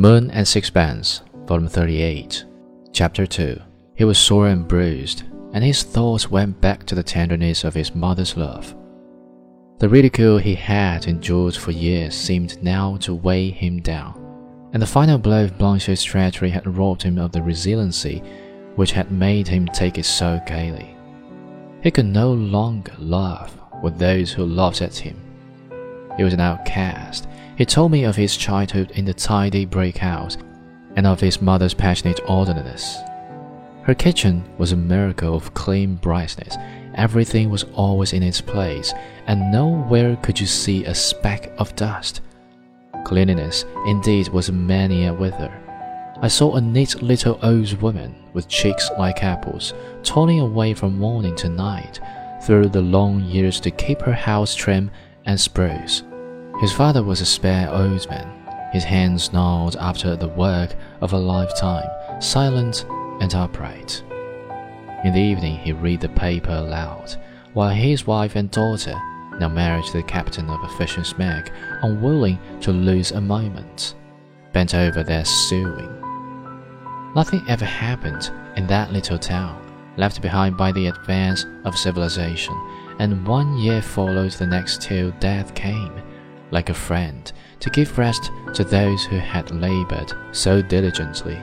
Moon and Sixpence, Volume 38, Chapter 2. He was sore and bruised, and his thoughts went back to the tenderness of his mother's love. The ridicule he had endured for years seemed now to weigh him down, and the final blow of Blanche's treachery had robbed him of the resiliency which had made him take it so gaily. He could no longer laugh with those who laughed at him. He was an outcast. He told me of his childhood in the tidy brick house and of his mother's passionate orderliness. Her kitchen was a miracle of clean brightness. Everything was always in its place, and nowhere could you see a speck of dust. Cleanliness, indeed, was a mania with her. I saw a neat little old woman with cheeks like apples, toiling away from morning to night through the long years to keep her house trim and spruce. His father was a spare old man, his hands gnarled after the work of a lifetime, silent and upright. In the evening, he read the paper aloud, while his wife and daughter, now married to the captain of a fishing smack, unwilling to lose a moment, bent over their sewing. Nothing ever happened in that little town, left behind by the advance of civilization, and one year followed the next till death came, like a friend, to give rest to those who had labored so diligently.